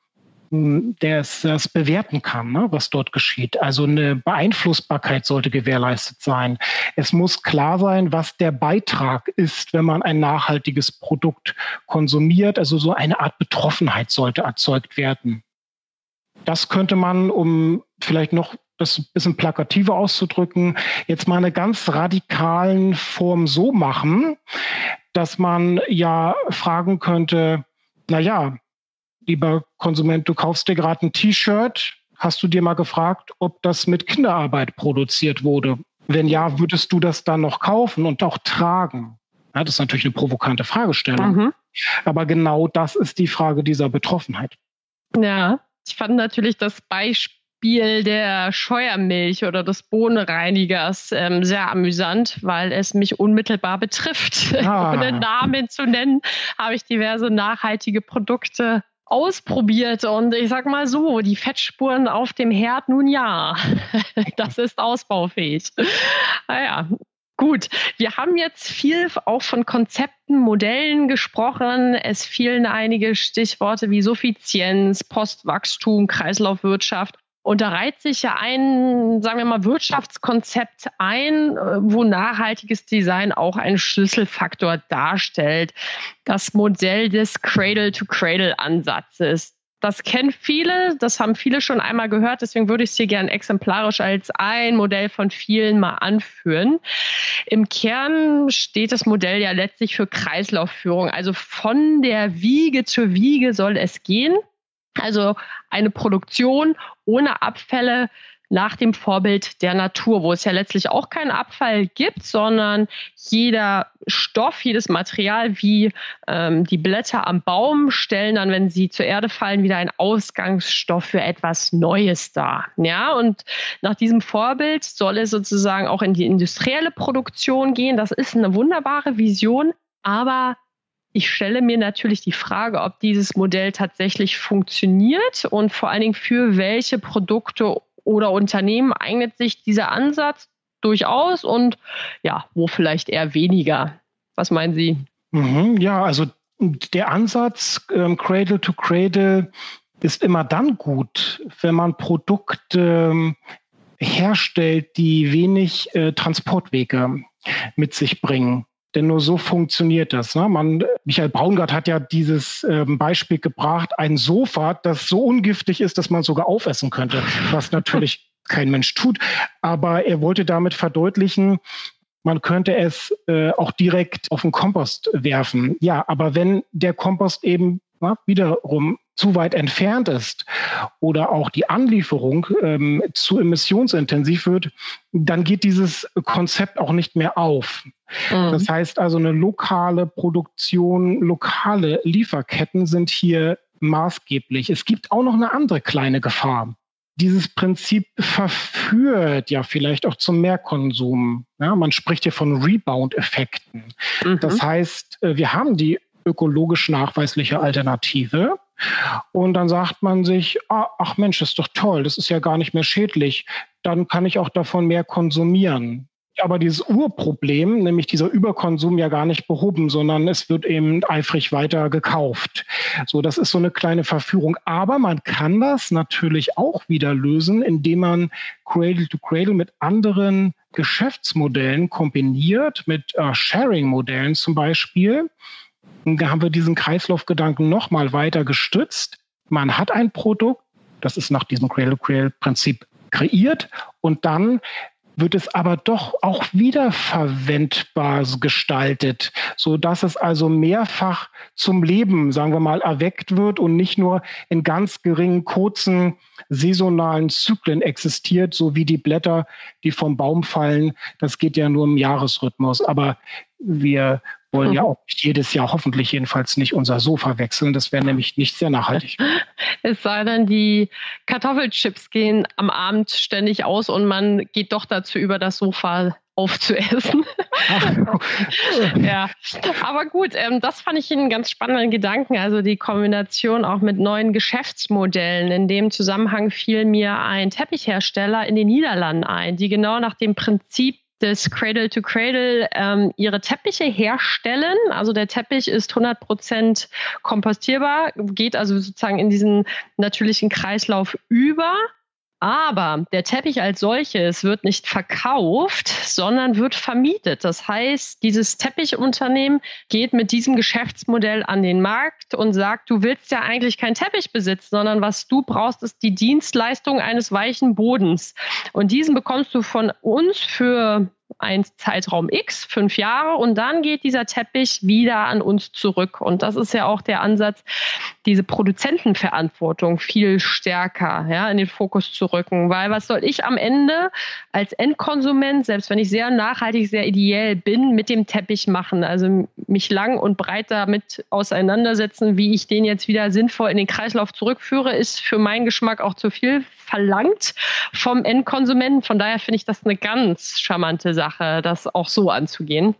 der das bewerten kann, ne, was dort geschieht. Also eine Beeinflussbarkeit sollte gewährleistet sein. Es muss klar sein, was der Beitrag ist, wenn man ein nachhaltiges Produkt konsumiert. Also so eine Art Betroffenheit sollte erzeugt werden. Das könnte man, um vielleicht noch das ein bisschen plakativer auszudrücken, jetzt mal eine ganz radikalen Form so machen, dass man ja fragen könnte, na ja, lieber Konsument, du kaufst dir gerade ein T-Shirt. Hast du dir mal gefragt, ob das mit Kinderarbeit produziert wurde? Wenn ja, würdest du das dann noch kaufen und auch tragen? Ja, das ist natürlich eine provokante Fragestellung. Mhm. Aber genau das ist die Frage dieser Betroffenheit. Ja, ich fand natürlich das Beispiel der Scheuermilch oder des Bohnenreinigers ähm, sehr amüsant, weil es mich unmittelbar betrifft. Ah. Ohne Namen zu nennen, habe ich diverse nachhaltige Produkte ausprobiert und ich sag mal so, die Fettspuren auf dem Herd, nun ja, das ist ausbaufähig. Naja, Gut, wir haben jetzt viel auch von Konzepten, Modellen gesprochen. Es fielen einige Stichworte wie Suffizienz, Postwachstum, Kreislaufwirtschaft. Und da reiht sich ja ein, sagen wir mal, Wirtschaftskonzept ein, äh, wo nachhaltiges Design auch ein Schlüsselfaktor darstellt. Das Modell des Cradle-to-Cradle-Ansatzes. Das kennen viele, das haben viele schon einmal gehört, deswegen würde ich es hier gerne exemplarisch als ein Modell von vielen mal anführen. Im Kern steht das Modell ja letztlich für Kreislaufführung. Also von der Wiege zur Wiege soll es gehen. Also eine Produktion ohne Abfälle nach dem Vorbild der Natur, wo es ja letztlich auch keinen Abfall gibt, sondern jeder Stoff, jedes Material wie ähm, die Blätter am Baum stellen dann, wenn sie zur Erde fallen, wieder einen Ausgangsstoff für etwas Neues dar. Ja, und nach diesem Vorbild soll es sozusagen auch in die industrielle Produktion gehen. Das ist eine wunderbare Vision, aber ich stelle mir natürlich die Frage, ob dieses Modell tatsächlich funktioniert und vor allen Dingen für welche Produkte oder Unternehmen eignet sich dieser Ansatz durchaus und ja, wo vielleicht eher weniger. Was meinen Sie? Mhm, ja, also der Ansatz ähm, Cradle to Cradle ist immer dann gut, wenn man Produkte ähm, herstellt, die wenig äh, Transportwege mit sich bringen. Denn nur so funktioniert das. Ne? Man, Michael Braungart hat ja dieses ähm, Beispiel gebracht, ein Sofa, das so ungiftig ist, dass man sogar aufessen könnte, was natürlich kein Mensch tut. Aber er wollte damit verdeutlichen, man könnte es äh, auch direkt auf den Kompost werfen. Ja, aber wenn der Kompost eben na, wiederum zu weit entfernt ist oder auch die Anlieferung ähm, zu emissionsintensiv wird, dann geht dieses Konzept auch nicht mehr auf. Mhm. Das heißt also, eine lokale Produktion, lokale Lieferketten sind hier maßgeblich. Es gibt auch noch eine andere kleine Gefahr. Dieses Prinzip verführt ja vielleicht auch zum Mehrkonsum. Ja, man spricht hier von Rebound-Effekten. Mhm. Das heißt, äh, wir haben die ökologisch nachweisliche Alternative. Und dann sagt man sich, ah, ach Mensch, das ist doch toll, das ist ja gar nicht mehr schädlich. Dann kann ich auch davon mehr konsumieren aber dieses Urproblem, nämlich dieser Überkonsum ja gar nicht behoben, sondern es wird eben eifrig weiter gekauft. So, das ist so eine kleine Verführung. Aber man kann das natürlich auch wieder lösen, indem man Cradle to Cradle mit anderen Geschäftsmodellen kombiniert, mit äh, Sharing-Modellen zum Beispiel. Da haben wir diesen Kreislaufgedanken nochmal weiter gestützt. Man hat ein Produkt, das ist nach diesem Cradle-to-Cradle-Prinzip kreiert und dann wird es aber doch auch wiederverwendbar gestaltet, so dass es also mehrfach zum Leben, sagen wir mal, erweckt wird und nicht nur in ganz geringen, kurzen, saisonalen Zyklen existiert, so wie die Blätter, die vom Baum fallen. Das geht ja nur im Jahresrhythmus. Aber wir wollen mhm. ja auch nicht jedes Jahr hoffentlich jedenfalls nicht unser Sofa wechseln. Das wäre nämlich nicht sehr nachhaltig. Es sei denn, die Kartoffelchips gehen am Abend ständig aus und man geht doch dazu über, das Sofa aufzuessen. ja, aber gut, ähm, das fand ich einen ganz spannenden Gedanken. Also die Kombination auch mit neuen Geschäftsmodellen. In dem Zusammenhang fiel mir ein Teppichhersteller in den Niederlanden ein, die genau nach dem Prinzip des Cradle to Cradle ähm, ihre Teppiche herstellen. Also der Teppich ist 100 Prozent kompostierbar, geht also sozusagen in diesen natürlichen Kreislauf über. Aber der Teppich als solches wird nicht verkauft, sondern wird vermietet. Das heißt, dieses Teppichunternehmen geht mit diesem Geschäftsmodell an den Markt und sagt, du willst ja eigentlich keinen Teppich besitzen, sondern was du brauchst, ist die Dienstleistung eines weichen Bodens. Und diesen bekommst du von uns für ein Zeitraum X, fünf Jahre, und dann geht dieser Teppich wieder an uns zurück. Und das ist ja auch der Ansatz, diese Produzentenverantwortung viel stärker ja, in den Fokus zu rücken. Weil was soll ich am Ende als Endkonsument, selbst wenn ich sehr nachhaltig, sehr ideell bin, mit dem Teppich machen? Also mich lang und breit damit auseinandersetzen, wie ich den jetzt wieder sinnvoll in den Kreislauf zurückführe, ist für meinen Geschmack auch zu viel verlangt vom Endkonsumenten. Von daher finde ich das eine ganz charmante Sache, das auch so anzugehen.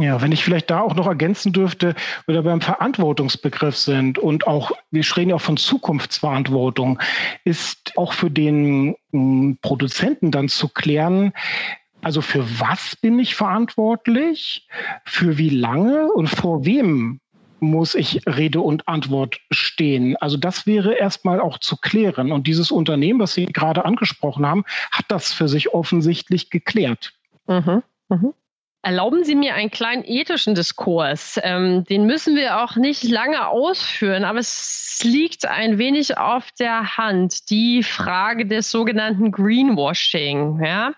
Ja, wenn ich vielleicht da auch noch ergänzen dürfte, wenn wir beim Verantwortungsbegriff sind und auch, wir reden ja auch von Zukunftsverantwortung, ist auch für den hm, Produzenten dann zu klären, also für was bin ich verantwortlich, für wie lange und vor wem muss ich Rede und Antwort stehen. Also das wäre erstmal auch zu klären. Und dieses Unternehmen, was Sie gerade angesprochen haben, hat das für sich offensichtlich geklärt. Mhm. Mhm. Erlauben Sie mir einen kleinen ethischen Diskurs. Ähm, den müssen wir auch nicht lange ausführen, aber es liegt ein wenig auf der Hand. Die Frage des sogenannten Greenwashing. Ja?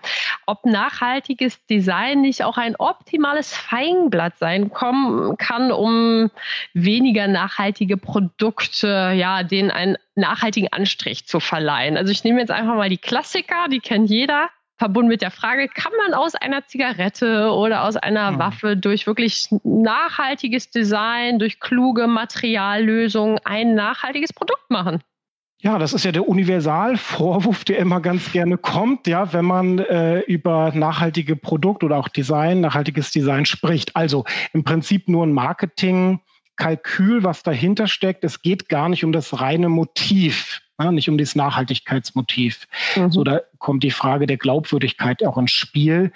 Ob nachhaltiges Design nicht auch ein optimales Feigenblatt sein kommen kann, um weniger nachhaltige Produkte, ja, denen einen nachhaltigen Anstrich zu verleihen. Also ich nehme jetzt einfach mal die Klassiker, die kennt jeder verbunden mit der Frage, kann man aus einer Zigarette oder aus einer mhm. Waffe durch wirklich nachhaltiges Design, durch kluge Materiallösungen ein nachhaltiges Produkt machen? Ja, das ist ja der Universalvorwurf, der immer ganz gerne kommt, ja, wenn man äh, über nachhaltige Produkte oder auch Design, nachhaltiges Design spricht. Also im Prinzip nur ein Marketingkalkül, was dahinter steckt. Es geht gar nicht um das reine Motiv ja, nicht um das Nachhaltigkeitsmotiv. Mhm. So, da kommt die Frage der Glaubwürdigkeit auch ins Spiel.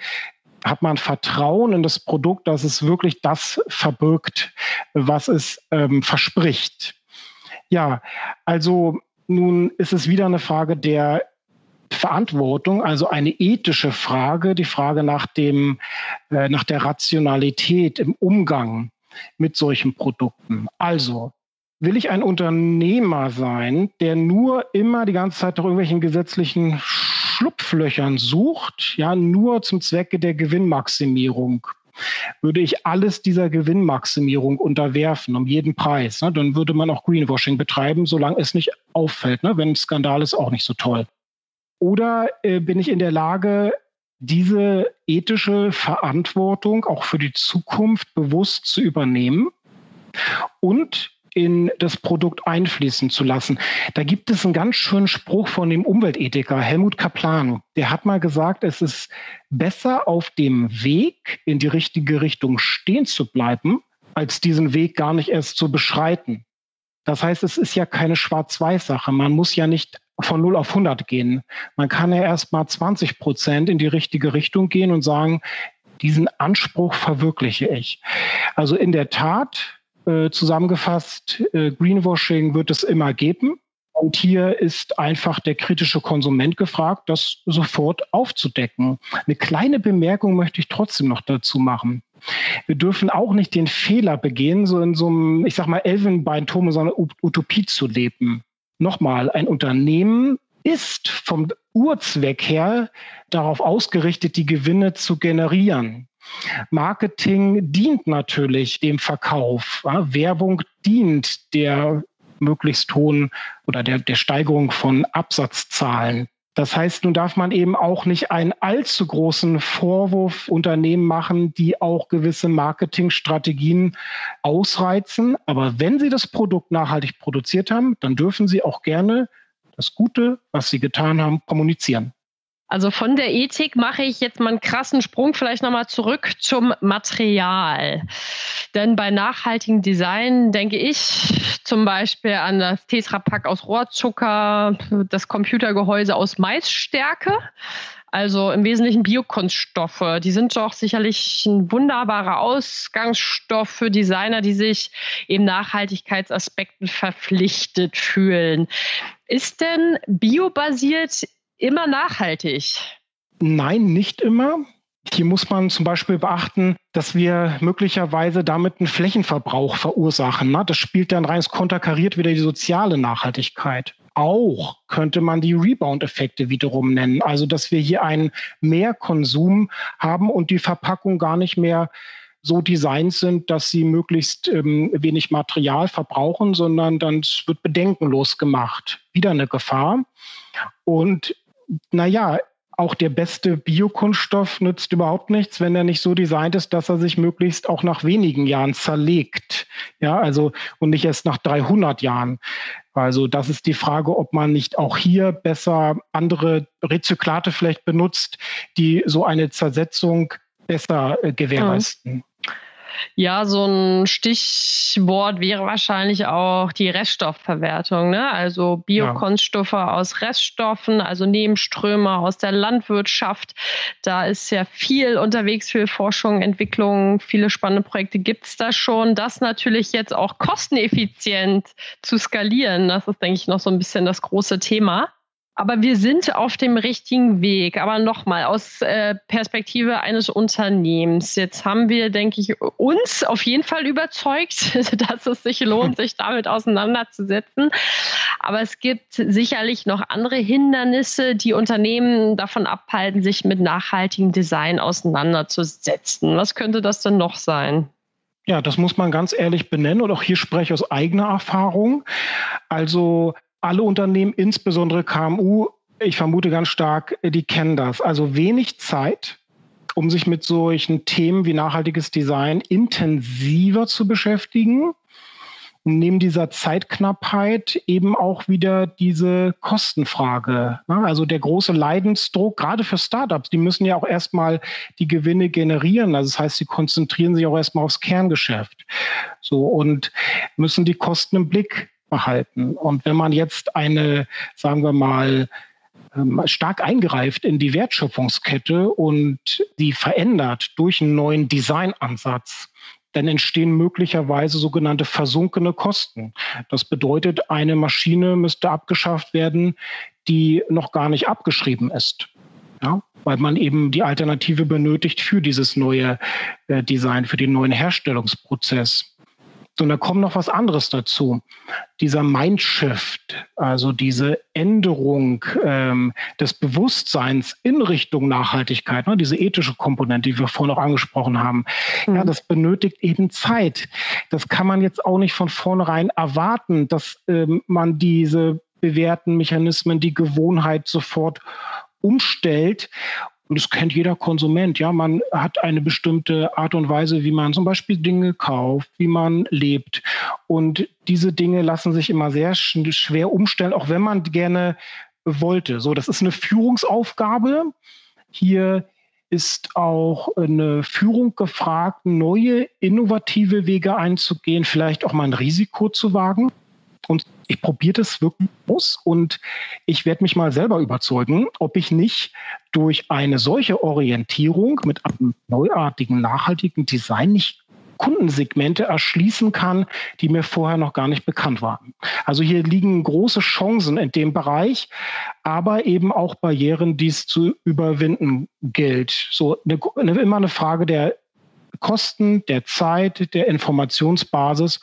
Hat man Vertrauen in das Produkt, dass es wirklich das verbirgt, was es ähm, verspricht? Ja, also nun ist es wieder eine Frage der Verantwortung, also eine ethische Frage, die Frage nach dem, äh, nach der Rationalität im Umgang mit solchen Produkten. Also will ich ein Unternehmer sein, der nur immer die ganze Zeit nach irgendwelchen gesetzlichen Schlupflöchern sucht, ja, nur zum Zwecke der Gewinnmaximierung. würde ich alles dieser Gewinnmaximierung unterwerfen, um jeden Preis. Ne? Dann würde man auch Greenwashing betreiben, solange es nicht auffällt. Ne? Wenn ein Skandal ist, auch nicht so toll. Oder äh, bin ich in der Lage, diese ethische Verantwortung auch für die Zukunft bewusst zu übernehmen und in das Produkt einfließen zu lassen. Da gibt es einen ganz schönen Spruch von dem Umweltethiker Helmut Kaplan. Der hat mal gesagt, es ist besser auf dem Weg in die richtige Richtung stehen zu bleiben, als diesen Weg gar nicht erst zu beschreiten. Das heißt, es ist ja keine Schwarz-Weiß-Sache. Man muss ja nicht von 0 auf 100 gehen. Man kann ja erst mal 20 Prozent in die richtige Richtung gehen und sagen, diesen Anspruch verwirkliche ich. Also in der Tat, äh, zusammengefasst, äh, Greenwashing wird es immer geben. Und hier ist einfach der kritische Konsument gefragt, das sofort aufzudecken. Eine kleine Bemerkung möchte ich trotzdem noch dazu machen. Wir dürfen auch nicht den Fehler begehen, so in so einem, ich sag mal, Elfenbeinturm, so einer Utopie zu leben. Nochmal, ein Unternehmen ist vom Urzweck her darauf ausgerichtet, die Gewinne zu generieren. Marketing dient natürlich dem Verkauf. Ja, Werbung dient der möglichst hohen oder der, der Steigerung von Absatzzahlen. Das heißt, nun darf man eben auch nicht einen allzu großen Vorwurf Unternehmen machen, die auch gewisse Marketingstrategien ausreizen. Aber wenn sie das Produkt nachhaltig produziert haben, dann dürfen sie auch gerne das Gute, was sie getan haben, kommunizieren. Also von der Ethik mache ich jetzt mal einen krassen Sprung vielleicht nochmal zurück zum Material. Denn bei nachhaltigem Design denke ich zum Beispiel an das Tetrapack aus Rohrzucker, das Computergehäuse aus Maisstärke. Also im Wesentlichen Biokunststoffe. Die sind doch sicherlich ein wunderbarer Ausgangsstoff für Designer, die sich eben Nachhaltigkeitsaspekten verpflichtet fühlen. Ist denn biobasiert immer nachhaltig? Nein, nicht immer. Hier muss man zum Beispiel beachten, dass wir möglicherweise damit einen Flächenverbrauch verursachen. Ne? Das spielt dann rein, es konterkariert wieder die soziale Nachhaltigkeit. Auch könnte man die Rebound-Effekte wiederum nennen. Also, dass wir hier einen Mehrkonsum haben und die Verpackung gar nicht mehr so designt sind, dass sie möglichst ähm, wenig Material verbrauchen, sondern dann wird bedenkenlos gemacht. Wieder eine Gefahr. Und naja, auch der beste Biokunststoff nützt überhaupt nichts, wenn er nicht so designt ist, dass er sich möglichst auch nach wenigen Jahren zerlegt. Ja, also, und nicht erst nach 300 Jahren. Also, das ist die Frage, ob man nicht auch hier besser andere Rezyklate vielleicht benutzt, die so eine Zersetzung besser äh, gewährleisten. Ja, so ein Stichwort wäre wahrscheinlich auch die Reststoffverwertung. Ne? Also Biokunststoffe ja. aus Reststoffen, also Nebenströme aus der Landwirtschaft. Da ist ja viel unterwegs für Forschung, Entwicklung. Viele spannende Projekte gibt es da schon. Das natürlich jetzt auch kosteneffizient zu skalieren, das ist, denke ich, noch so ein bisschen das große Thema. Aber wir sind auf dem richtigen Weg. Aber nochmal aus äh, Perspektive eines Unternehmens. Jetzt haben wir, denke ich, uns auf jeden Fall überzeugt, dass es sich lohnt, sich damit auseinanderzusetzen. Aber es gibt sicherlich noch andere Hindernisse, die Unternehmen davon abhalten, sich mit nachhaltigem Design auseinanderzusetzen. Was könnte das denn noch sein? Ja, das muss man ganz ehrlich benennen und auch hier spreche ich aus eigener Erfahrung. Also alle Unternehmen, insbesondere KMU, ich vermute ganz stark, die kennen das. Also wenig Zeit, um sich mit solchen Themen wie nachhaltiges Design intensiver zu beschäftigen. neben dieser Zeitknappheit eben auch wieder diese Kostenfrage. Also der große Leidensdruck, gerade für Startups, die müssen ja auch erstmal die Gewinne generieren. Also das heißt, sie konzentrieren sich auch erstmal aufs Kerngeschäft. So und müssen die Kosten im Blick behalten. Und wenn man jetzt eine, sagen wir mal, ähm, stark eingreift in die Wertschöpfungskette und sie verändert durch einen neuen Designansatz, dann entstehen möglicherweise sogenannte versunkene Kosten. Das bedeutet, eine Maschine müsste abgeschafft werden, die noch gar nicht abgeschrieben ist. Ja, weil man eben die Alternative benötigt für dieses neue äh, Design, für den neuen Herstellungsprozess. Und da kommt noch was anderes dazu. Dieser Mindshift, also diese Änderung ähm, des Bewusstseins in Richtung Nachhaltigkeit, ne, diese ethische Komponente, die wir vorhin auch angesprochen haben, mhm. ja, das benötigt eben Zeit. Das kann man jetzt auch nicht von vornherein erwarten, dass ähm, man diese bewährten Mechanismen, die Gewohnheit sofort umstellt. Und das kennt jeder Konsument. Ja, man hat eine bestimmte Art und Weise, wie man zum Beispiel Dinge kauft, wie man lebt. Und diese Dinge lassen sich immer sehr schwer umstellen, auch wenn man gerne wollte. So, das ist eine Führungsaufgabe. Hier ist auch eine Führung gefragt, neue, innovative Wege einzugehen, vielleicht auch mal ein Risiko zu wagen. Und ich probiere das wirklich aus und ich werde mich mal selber überzeugen, ob ich nicht durch eine solche Orientierung mit einem neuartigen, nachhaltigen Design nicht Kundensegmente erschließen kann, die mir vorher noch gar nicht bekannt waren. Also hier liegen große Chancen in dem Bereich, aber eben auch Barrieren, die es zu überwinden gilt. So eine, eine, immer eine Frage der Kosten, der Zeit, der Informationsbasis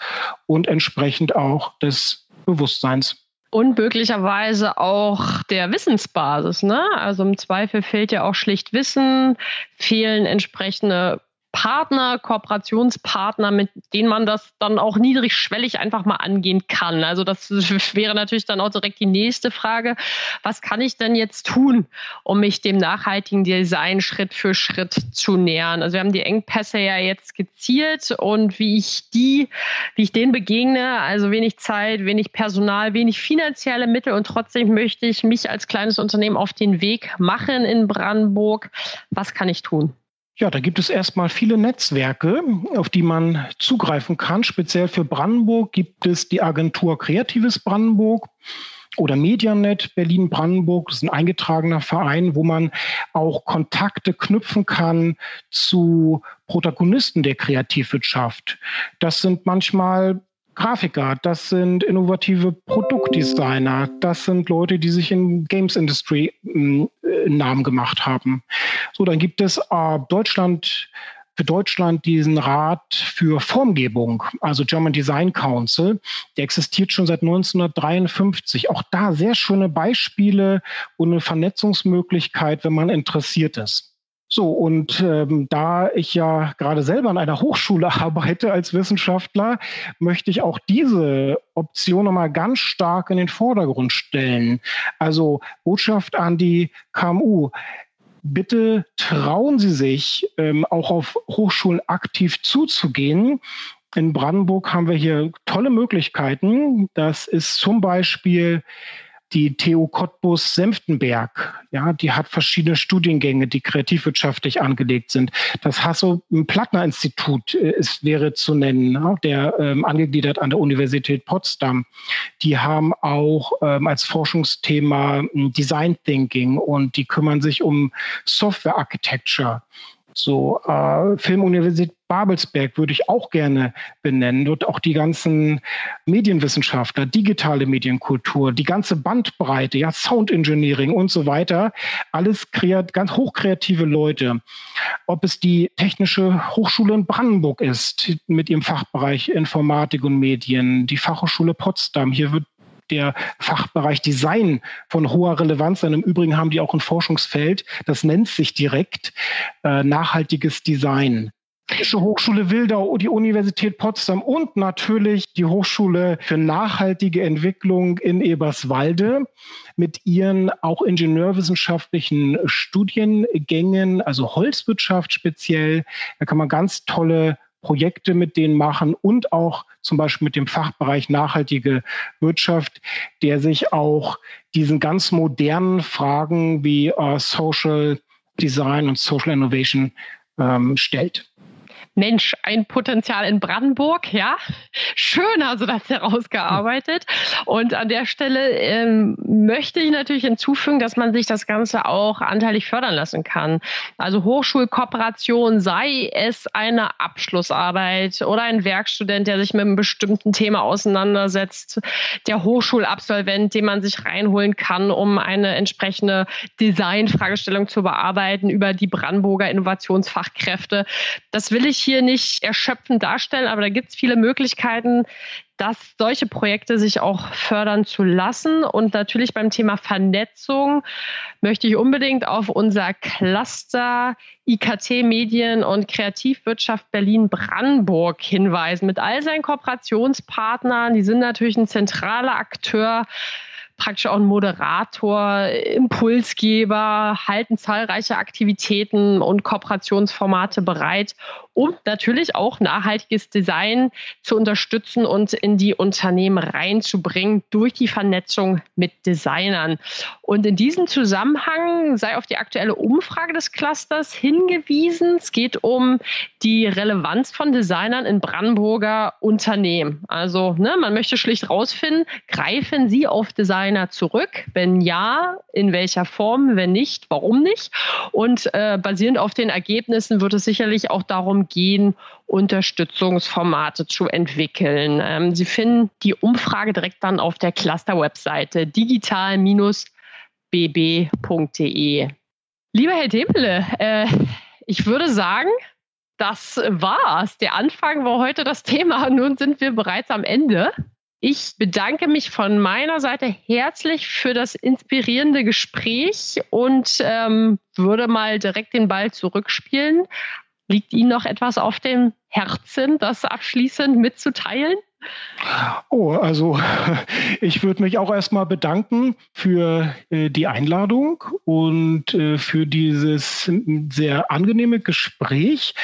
und entsprechend auch des Bewusstseins. Und möglicherweise auch der Wissensbasis. Ne? Also im Zweifel fehlt ja auch schlicht Wissen, fehlen entsprechende Partner, Kooperationspartner, mit denen man das dann auch niedrigschwellig einfach mal angehen kann. Also das wäre natürlich dann auch direkt die nächste Frage. Was kann ich denn jetzt tun, um mich dem nachhaltigen Design Schritt für Schritt zu nähern? Also wir haben die Engpässe ja jetzt skizziert und wie ich die, wie ich denen begegne, also wenig Zeit, wenig Personal, wenig finanzielle Mittel und trotzdem möchte ich mich als kleines Unternehmen auf den Weg machen in Brandenburg. Was kann ich tun? Ja, da gibt es erstmal viele Netzwerke, auf die man zugreifen kann. Speziell für Brandenburg gibt es die Agentur Kreatives Brandenburg oder Medianet Berlin Brandenburg. Das ist ein eingetragener Verein, wo man auch Kontakte knüpfen kann zu Protagonisten der Kreativwirtschaft. Das sind manchmal Grafiker, das sind innovative Produktdesigner, das sind Leute, die sich in Games Industry äh, Namen gemacht haben. So, dann gibt es äh, Deutschland für Deutschland diesen Rat für Formgebung, also German Design Council. Der existiert schon seit 1953. Auch da sehr schöne Beispiele und eine Vernetzungsmöglichkeit, wenn man interessiert ist. So, und ähm, da ich ja gerade selber an einer Hochschule arbeite als Wissenschaftler, möchte ich auch diese Option nochmal ganz stark in den Vordergrund stellen. Also Botschaft an die KMU. Bitte trauen Sie sich, ähm, auch auf Hochschulen aktiv zuzugehen. In Brandenburg haben wir hier tolle Möglichkeiten. Das ist zum Beispiel die TU Cottbus Senftenberg, ja, die hat verschiedene Studiengänge, die kreativwirtschaftlich angelegt sind. Das Hasso-Plattner-Institut äh, ist, wäre zu nennen, ne, der ähm, angegliedert an der Universität Potsdam. Die haben auch ähm, als Forschungsthema hm, Design Thinking und die kümmern sich um Software Architecture. So, äh, Filmuniversität Babelsberg würde ich auch gerne benennen. Dort auch die ganzen Medienwissenschaftler, digitale Medienkultur, die ganze Bandbreite, ja, Sound Engineering und so weiter. Alles kreat ganz hochkreative Leute. Ob es die Technische Hochschule in Brandenburg ist, mit ihrem Fachbereich Informatik und Medien, die Fachhochschule Potsdam. Hier wird der Fachbereich Design von hoher Relevanz sein. Im Übrigen haben die auch ein Forschungsfeld, das nennt sich direkt äh, nachhaltiges Design. Technische Hochschule Wildau, die Universität Potsdam und natürlich die Hochschule für nachhaltige Entwicklung in Eberswalde mit ihren auch ingenieurwissenschaftlichen Studiengängen, also Holzwirtschaft speziell. Da kann man ganz tolle Projekte mit denen machen und auch zum Beispiel mit dem Fachbereich nachhaltige Wirtschaft, der sich auch diesen ganz modernen Fragen wie äh, Social Design und Social Innovation ähm, stellt. Mensch, ein Potenzial in Brandenburg, ja. Schön du das herausgearbeitet. Und an der Stelle ähm, möchte ich natürlich hinzufügen, dass man sich das Ganze auch anteilig fördern lassen kann. Also Hochschulkooperation, sei es eine Abschlussarbeit oder ein Werkstudent, der sich mit einem bestimmten Thema auseinandersetzt, der Hochschulabsolvent, den man sich reinholen kann, um eine entsprechende Designfragestellung zu bearbeiten über die Brandenburger Innovationsfachkräfte. Das will ich hier nicht erschöpfend darstellen, aber da gibt es viele Möglichkeiten, dass solche Projekte sich auch fördern zu lassen. Und natürlich beim Thema Vernetzung möchte ich unbedingt auf unser Cluster IKT Medien und Kreativwirtschaft Berlin-Brandenburg hinweisen. Mit all seinen Kooperationspartnern, die sind natürlich ein zentraler Akteur praktisch auch ein Moderator, Impulsgeber, halten zahlreiche Aktivitäten und Kooperationsformate bereit, um natürlich auch nachhaltiges Design zu unterstützen und in die Unternehmen reinzubringen durch die Vernetzung mit Designern. Und in diesem Zusammenhang sei auf die aktuelle Umfrage des Clusters hingewiesen. Es geht um die Relevanz von Designern in Brandenburger Unternehmen. Also ne, man möchte schlicht rausfinden, greifen Sie auf Designer zurück? Wenn ja, in welcher Form? Wenn nicht, warum nicht? Und äh, basierend auf den Ergebnissen wird es sicherlich auch darum gehen, Unterstützungsformate zu entwickeln. Ähm, Sie finden die Umfrage direkt dann auf der Cluster-Webseite digital-bb.de. Lieber Herr Demele, äh, ich würde sagen, das war's. Der Anfang war heute das Thema. Nun sind wir bereits am Ende. Ich bedanke mich von meiner Seite herzlich für das inspirierende Gespräch und ähm, würde mal direkt den Ball zurückspielen Liegt Ihnen noch etwas auf dem Herzen, das abschließend mitzuteilen? Oh, also ich würde mich auch erstmal bedanken für äh, die Einladung und äh, für dieses sehr angenehme Gespräch.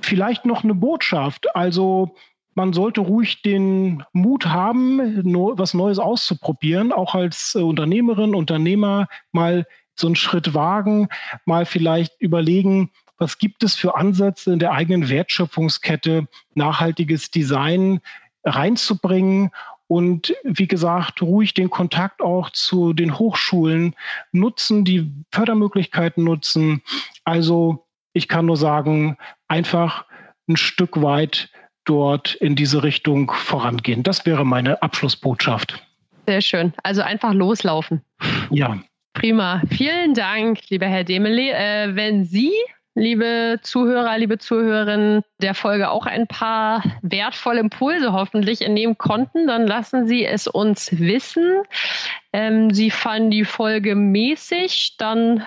Vielleicht noch eine Botschaft. Also man sollte ruhig den Mut haben, was Neues auszuprobieren, auch als äh, Unternehmerin, Unternehmer mal so einen Schritt wagen, mal vielleicht überlegen, was gibt es für Ansätze in der eigenen Wertschöpfungskette, nachhaltiges Design reinzubringen und wie gesagt, ruhig den Kontakt auch zu den Hochschulen nutzen, die Fördermöglichkeiten nutzen. Also ich kann nur sagen, einfach ein Stück weit dort in diese Richtung vorangehen. Das wäre meine Abschlussbotschaft. Sehr schön. Also einfach loslaufen. Ja. Prima. Vielen Dank, lieber Herr Demele. Äh, wenn Sie liebe Zuhörer, liebe Zuhörerinnen, der Folge auch ein paar wertvolle Impulse hoffentlich entnehmen konnten, dann lassen Sie es uns wissen. Ähm, Sie fanden die Folge mäßig, dann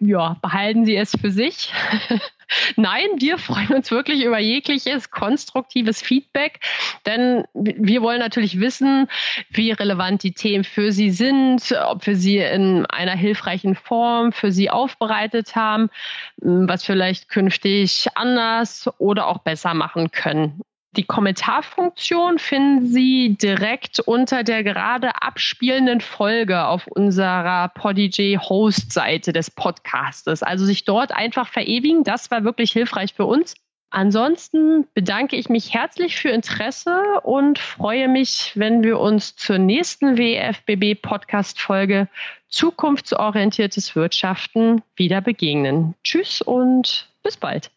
ja, behalten Sie es für sich. Nein, wir freuen uns wirklich über jegliches konstruktives Feedback, denn wir wollen natürlich wissen, wie relevant die Themen für Sie sind, ob wir sie in einer hilfreichen Form für Sie aufbereitet haben, was vielleicht künftig anders oder auch besser machen können. Die Kommentarfunktion finden Sie direkt unter der gerade abspielenden Folge auf unserer Podigy Host-Seite des Podcastes. Also sich dort einfach verewigen, das war wirklich hilfreich für uns. Ansonsten bedanke ich mich herzlich für Interesse und freue mich, wenn wir uns zur nächsten WFBB Podcast Folge Zukunftsorientiertes Wirtschaften wieder begegnen. Tschüss und bis bald.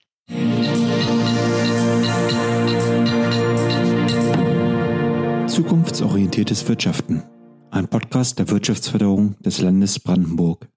Zukunftsorientiertes Wirtschaften. Ein Podcast der Wirtschaftsförderung des Landes Brandenburg.